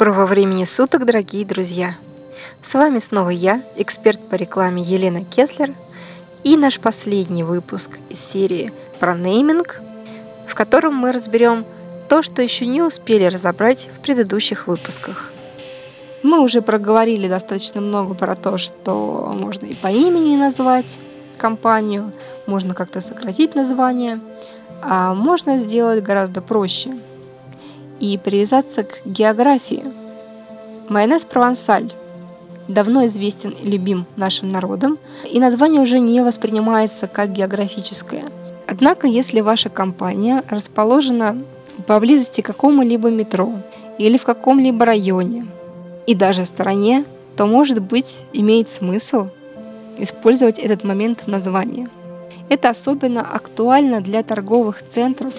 Доброго времени суток, дорогие друзья! С вами снова я, эксперт по рекламе Елена Кеслер, и наш последний выпуск из серии про нейминг, в котором мы разберем то, что еще не успели разобрать в предыдущих выпусках. Мы уже проговорили достаточно много про то, что можно и по имени назвать компанию, можно как-то сократить название, а можно сделать гораздо проще – и привязаться к географии. Майонез провансаль давно известен и любим нашим народом, и название уже не воспринимается как географическое. Однако, если ваша компания расположена поблизости к какому-либо метро или в каком-либо районе, и даже стороне, то, может быть, имеет смысл использовать этот момент в названии. Это особенно актуально для торговых центров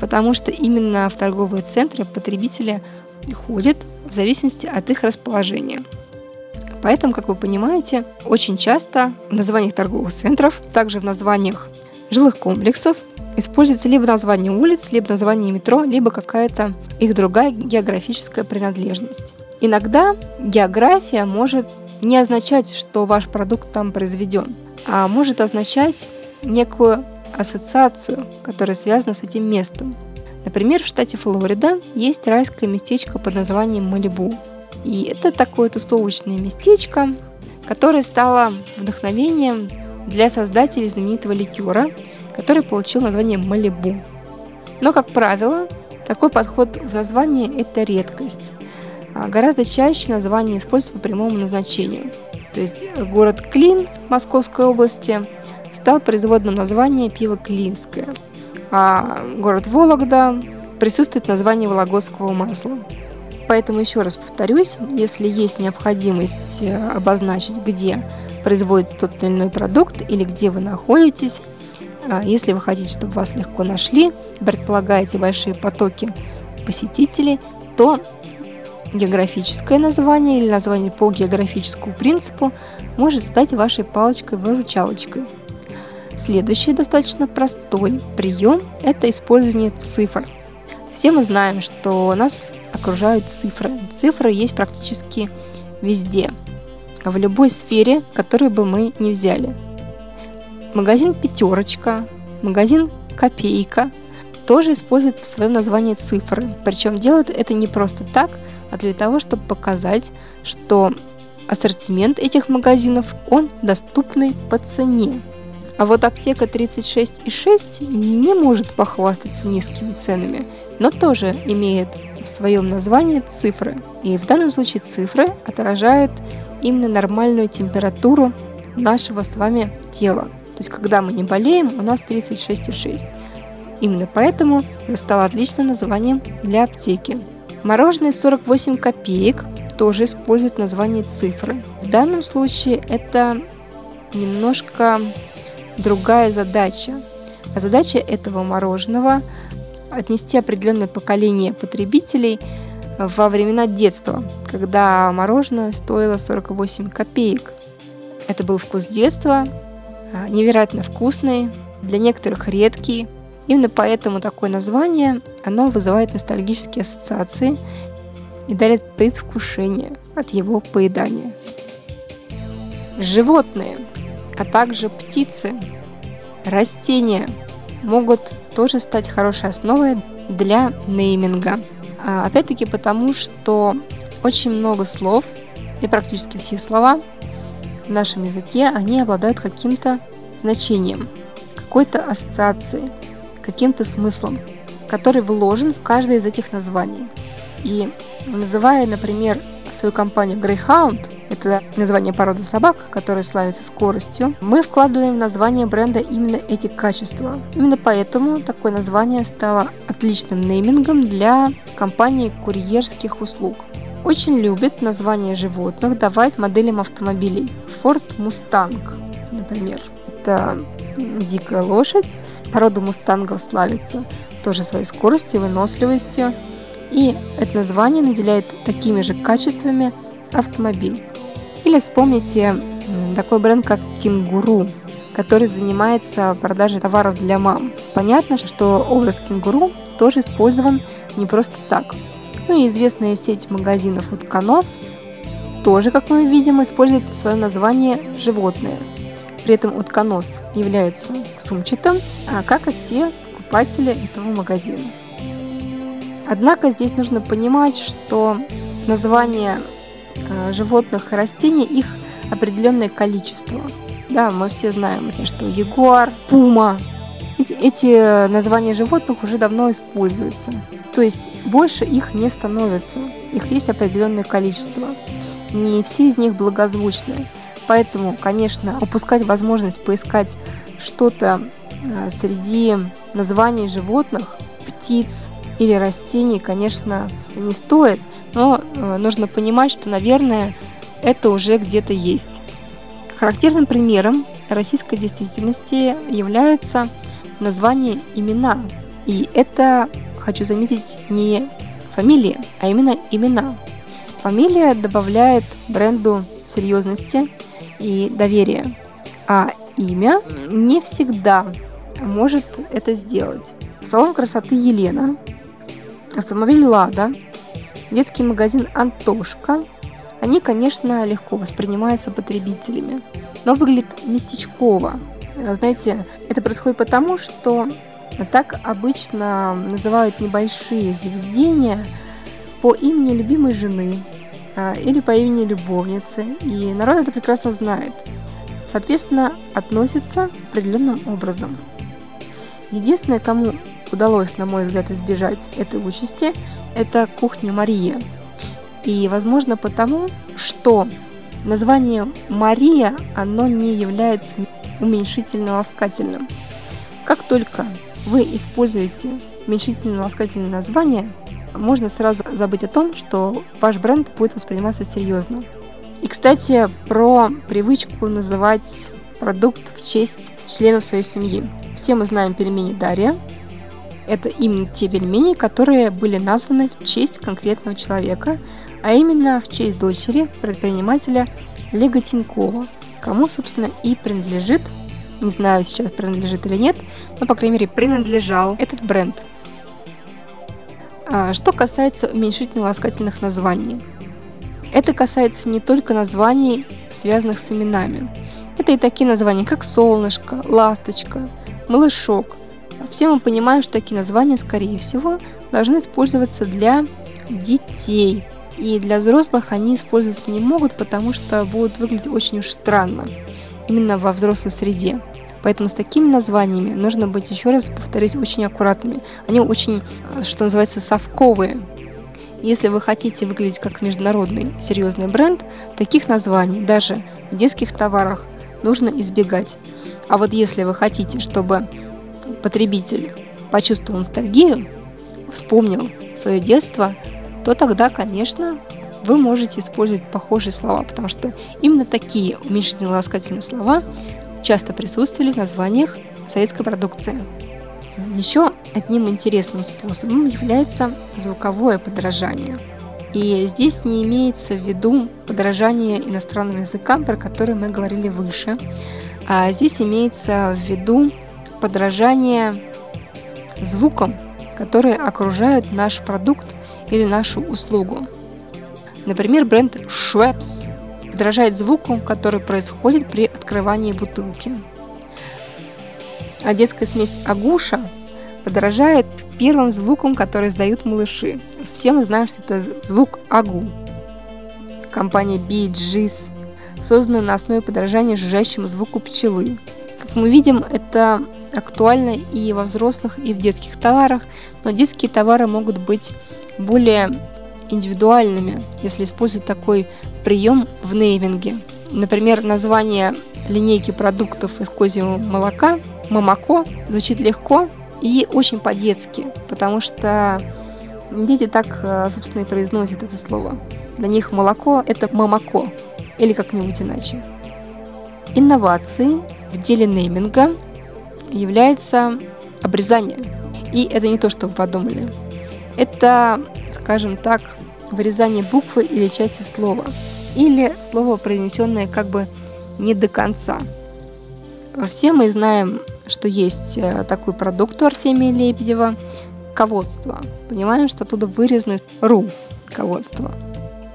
потому что именно в торговые центры потребители ходят в зависимости от их расположения. Поэтому, как вы понимаете, очень часто в названиях торговых центров, также в названиях жилых комплексов используется либо название улиц, либо название метро, либо какая-то их другая географическая принадлежность. Иногда география может не означать, что ваш продукт там произведен, а может означать некую ассоциацию, которая связана с этим местом. Например, в штате Флорида есть райское местечко под названием Малибу. И это такое тусовочное местечко, которое стало вдохновением для создателей знаменитого ликера, который получил название Малибу. Но, как правило, такой подход в названии – это редкость. А гораздо чаще название используется по прямому назначению. То есть город Клин Московской области – стал производным название пива Клинское, а город Вологда присутствует название вологодского масла. Поэтому еще раз повторюсь, если есть необходимость э, обозначить, где производится тот или иной продукт или где вы находитесь, э, если вы хотите, чтобы вас легко нашли, предполагаете большие потоки посетителей, то географическое название или название по географическому принципу может стать вашей палочкой-выручалочкой – Следующий достаточно простой прием – это использование цифр. Все мы знаем, что нас окружают цифры. Цифры есть практически везде, в любой сфере, которую бы мы ни взяли. Магазин «Пятерочка», магазин «Копейка» тоже используют в своем названии цифры. Причем делают это не просто так, а для того, чтобы показать, что ассортимент этих магазинов, он доступный по цене. А вот аптека 36,6 не может похвастаться низкими ценами, но тоже имеет в своем названии цифры. И в данном случае цифры отражают именно нормальную температуру нашего с вами тела. То есть, когда мы не болеем, у нас 36,6. Именно поэтому это стало отличным названием для аптеки. Мороженое 48 копеек тоже использует название цифры. В данном случае это немножко другая задача. А задача этого мороженого – отнести определенное поколение потребителей во времена детства, когда мороженое стоило 48 копеек. Это был вкус детства, а, невероятно вкусный, для некоторых редкий. Именно поэтому такое название, оно вызывает ностальгические ассоциации и дарит предвкушение от его поедания. Животные – а также птицы, растения могут тоже стать хорошей основой для нейминга. А, опять-таки потому, что очень много слов и практически все слова в нашем языке, они обладают каким-то значением, какой-то ассоциацией, каким-то смыслом, который вложен в каждое из этих названий. И называя, например, свою компанию Greyhound, это название породы собак, которая славится скоростью, мы вкладываем в название бренда именно эти качества. Именно поэтому такое название стало отличным неймингом для компании курьерских услуг. Очень любит название животных давать моделям автомобилей. Ford Mustang, например. Это дикая лошадь. Порода мустангов славится тоже своей скоростью, выносливостью. И это название наделяет такими же качествами автомобиль. Или вспомните такой бренд, как Кенгуру, который занимается продажей товаров для мам. Понятно, что образ кенгуру тоже использован не просто так. Ну и известная сеть магазинов Утконос тоже, как мы видим, использует в своем названии животное. При этом утконос является сумчатым, а как и все покупатели этого магазина. Однако здесь нужно понимать, что названия э, животных и растений, их определенное количество. Да, мы все знаем, что ягуар, пума, эти, эти названия животных уже давно используются. То есть больше их не становится. Их есть определенное количество. Не все из них благозвучны. Поэтому, конечно, упускать возможность поискать что-то э, среди названий животных, птиц или растений, конечно, не стоит. Но э, нужно понимать, что, наверное, это уже где-то есть. Характерным примером российской действительности является название имена. И это, хочу заметить, не фамилия, а именно имена. Фамилия добавляет бренду серьезности и доверия, а имя не всегда может это сделать. Салон красоты Елена, автомобиль Лада, детский магазин Антошка, они, конечно, легко воспринимаются потребителями, но выглядит местечково. Знаете, это происходит потому, что так обычно называют небольшие заведения по имени любимой жены а, или по имени любовницы, и народ это прекрасно знает. Соответственно, относится определенным образом. Единственное, кому удалось, на мой взгляд, избежать этой участи, это кухня Мария – и, возможно, потому, что название Мария, оно не является уменьшительно-ласкательным. Как только вы используете уменьшительно-ласкательное название, можно сразу забыть о том, что ваш бренд будет восприниматься серьезно. И, кстати, про привычку называть продукт в честь членов своей семьи. Все мы знаем пельмени Дарья. Это именно те пельмени, которые были названы в честь конкретного человека, а именно в честь дочери предпринимателя Лего Тинькова, кому, собственно, и принадлежит, не знаю сейчас принадлежит или нет, но, по крайней мере, принадлежал этот бренд. А, что касается уменьшительно-ласкательных названий. Это касается не только названий, связанных с именами. Это и такие названия, как солнышко, ласточка, малышок. Все мы понимаем, что такие названия, скорее всего, должны использоваться для детей, и для взрослых они использоваться не могут, потому что будут выглядеть очень уж странно, именно во взрослой среде. Поэтому с такими названиями нужно быть, еще раз повторюсь, очень аккуратными. Они очень, что называется, совковые. Если вы хотите выглядеть как международный серьезный бренд, таких названий даже в детских товарах нужно избегать. А вот если вы хотите, чтобы потребитель почувствовал ностальгию, вспомнил свое детство, то тогда, конечно, вы можете использовать похожие слова, потому что именно такие уменьшительно ласкательные слова часто присутствовали в названиях советской продукции. Еще одним интересным способом является звуковое подражание. И здесь не имеется в виду подражание иностранным языкам, про которые мы говорили выше, а здесь имеется в виду подражание звукам, которые окружают наш продукт или нашу услугу. Например, бренд Schweppes подражает звуку, который происходит при открывании бутылки. А детская смесь Агуша подражает первым звукам, которые издают малыши. Все мы знаем, что это звук Агу. Компания Gees создана на основе подражания жужжащему звуку пчелы. Как мы видим, это актуально и во взрослых, и в детских товарах, но детские товары могут быть более индивидуальными, если использовать такой прием в нейминге. Например, название линейки продуктов из козьего молока «Мамако» звучит легко и очень по-детски, потому что дети так, э, собственно, и произносят это слово. Для них молоко – это «мамако» или как-нибудь иначе. Инновацией в деле нейминга является обрезание. И это не то, что вы подумали. Это, скажем так, вырезание буквы или части слова, или слово, произнесенное как бы не до конца. Все мы знаем, что есть э, такой продукт у Артемия Лебедева, ководство. Понимаем, что оттуда вырезаны ру ководство.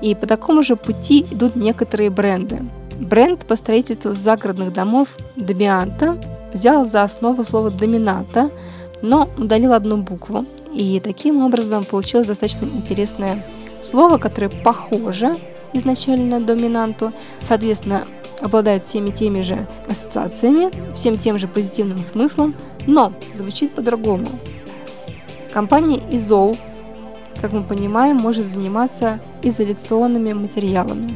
И по такому же пути идут некоторые бренды. Бренд по строительству загородных домов Домианта взял за основу слово домината, но удалил одну букву. И таким образом получилось достаточно интересное слово, которое похоже изначально на доминанту, соответственно, обладает всеми теми же ассоциациями, всем тем же позитивным смыслом, но звучит по-другому. Компания Изол, как мы понимаем, может заниматься изоляционными материалами.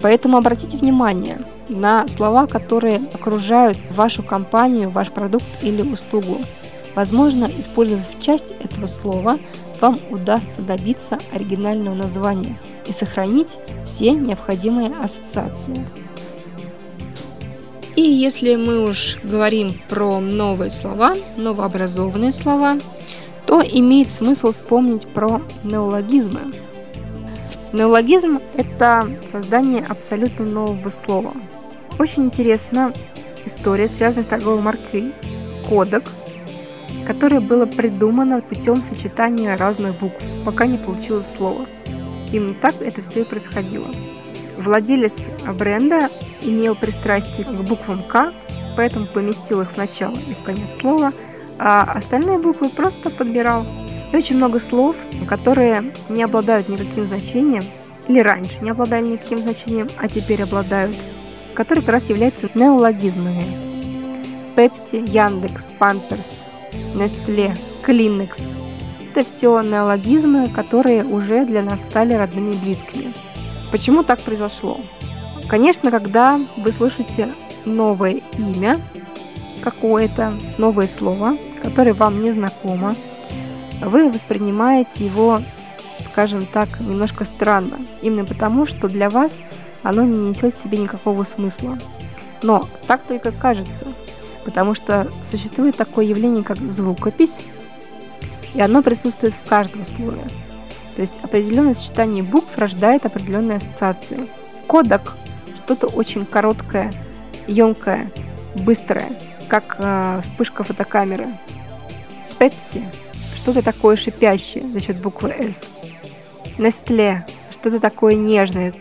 Поэтому обратите внимание на слова, которые окружают вашу компанию, ваш продукт или услугу. Возможно, использовав часть этого слова, вам удастся добиться оригинального названия и сохранить все необходимые ассоциации. И если мы уж говорим про новые слова, новообразованные слова, то имеет смысл вспомнить про неологизмы. Неологизм – это создание абсолютно нового слова. Очень интересна история, связанная с торговой маркой «Кодек», которое было придумано путем сочетания разных букв, пока не получилось слово. Именно так это все и происходило. Владелец бренда имел пристрастие к буквам «К», поэтому поместил их в начало и в конец слова, а остальные буквы просто подбирал. И очень много слов, которые не обладают никаким значением, или раньше не обладали никаким значением, а теперь обладают, которые как раз являются неологизмами. Пепси, Яндекс, Памперс, Нестле, Клинекс – это все неологизмы, которые уже для нас стали родными и близкими. Почему так произошло? Конечно, когда вы слышите новое имя, какое-то новое слово, которое вам не знакомо, вы воспринимаете его, скажем так, немножко странно. Именно потому, что для вас оно не несет в себе никакого смысла. Но так только кажется, потому что существует такое явление, как звукопись, и оно присутствует в каждом слове. То есть определенное сочетание букв рождает определенные ассоциации. Кодек что-то очень короткое, емкое, быстрое, как э, вспышка фотокамеры. Пепси что-то такое шипящее за счет буквы S. Nestle что-то такое нежное.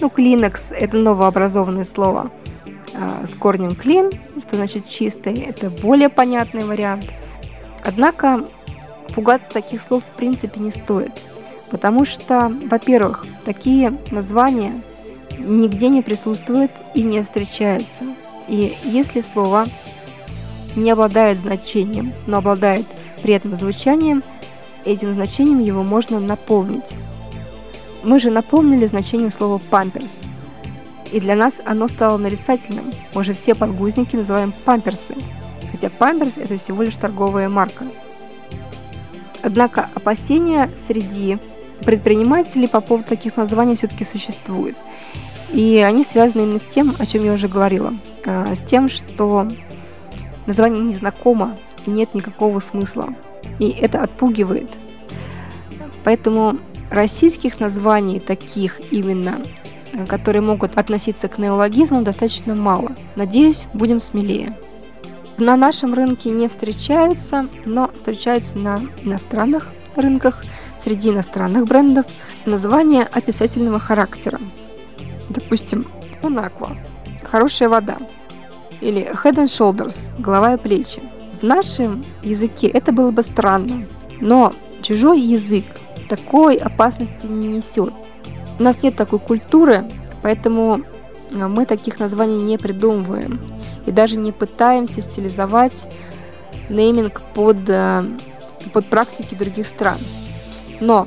Ну, Kleenex – это новообразованное слово э, с корнем clean, что значит чистый. Это более понятный вариант. Однако пугаться таких слов в принципе не стоит. Потому что, во-первых, такие названия нигде не присутствует и не встречается. И если слово не обладает значением, но обладает приятным звучанием, этим значением его можно наполнить. Мы же наполнили значением слова «памперс», и для нас оно стало нарицательным. Мы же все подгузники называем памперсы, хотя памперс – это всего лишь торговая марка. Однако опасения среди предпринимателей по поводу таких названий все-таки существуют – и они связаны именно с тем, о чем я уже говорила. А, с тем, что название незнакомо и нет никакого смысла. И это отпугивает. Поэтому российских названий таких именно, э, которые могут относиться к неологизму, достаточно мало. Надеюсь, будем смелее. На нашем рынке не встречаются, но встречаются на иностранных рынках, среди иностранных брендов, названия описательного характера допустим, Унаква, хорошая вода, или Head and Shoulders, голова и плечи. В нашем языке это было бы странно, но чужой язык такой опасности не несет. У нас нет такой культуры, поэтому мы таких названий не придумываем и даже не пытаемся стилизовать нейминг под, э, под практики других стран. Но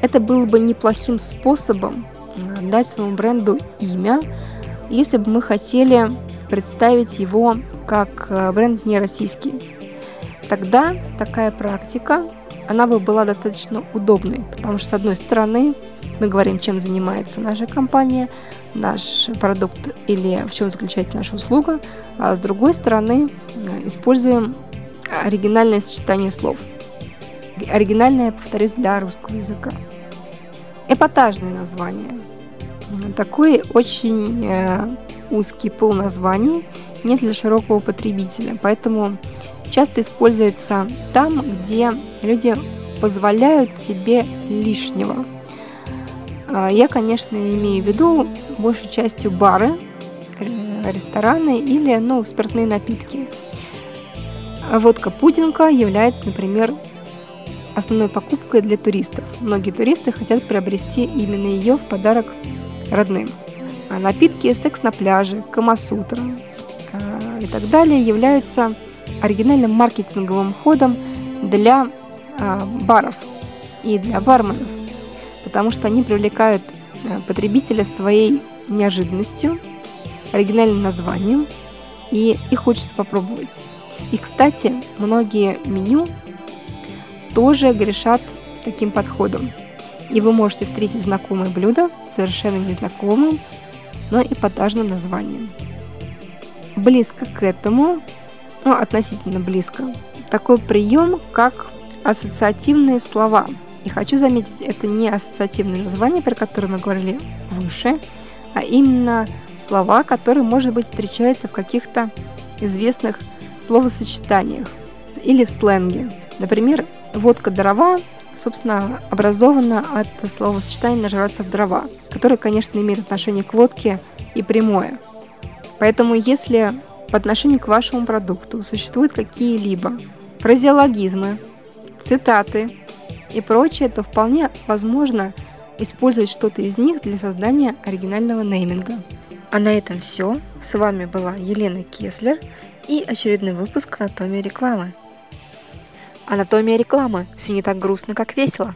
это было бы неплохим способом дать своему бренду имя, если бы мы хотели представить его как э, бренд не российский. Тогда такая практика, она бы была достаточно удобной, потому что с одной стороны мы говорим, чем занимается наша компания, наш продукт или в чем заключается наша услуга, а с другой стороны э, используем оригинальное сочетание слов. Оригинальное, повторюсь, для русского языка. Эпатажные названия – такой очень э, узкий пол названий не для широкого потребителя. Поэтому часто используется там, где люди позволяют себе лишнего. А, я, конечно, имею в виду большей частью бары, э, рестораны или ну, спиртные напитки. Водка пудинка является, например, основной покупкой для туристов. Многие туристы хотят приобрести именно ее в подарок родным. А напитки секс на пляже, камасутра а, и так далее являются оригинальным маркетинговым ходом для а, баров и для барменов, потому что они привлекают потребителя своей неожиданностью, оригинальным названием, и их хочется попробовать. И, кстати, многие меню тоже грешат таким подходом. И вы можете встретить знакомое блюдо совершенно незнакомым, но эпатажным названием. Близко к этому, ну, относительно близко, такой прием, как ассоциативные слова. И хочу заметить, это не ассоциативные названия, про которые мы говорили выше, а именно слова, которые, может быть, встречаются в каких-то известных словосочетаниях или в сленге. Например, водка дрова, собственно, образована от словосочетания «нажраться в дрова», которое, конечно, имеет отношение к водке и прямое. Поэтому если по отношению к вашему продукту существуют какие-либо фразеологизмы, цитаты и прочее, то вполне возможно использовать что-то из них для создания оригинального нейминга. А на этом все. С вами была Елена Кеслер и очередной выпуск «Анатомии рекламы». Анатомия рекламы. Все не так грустно, как весело.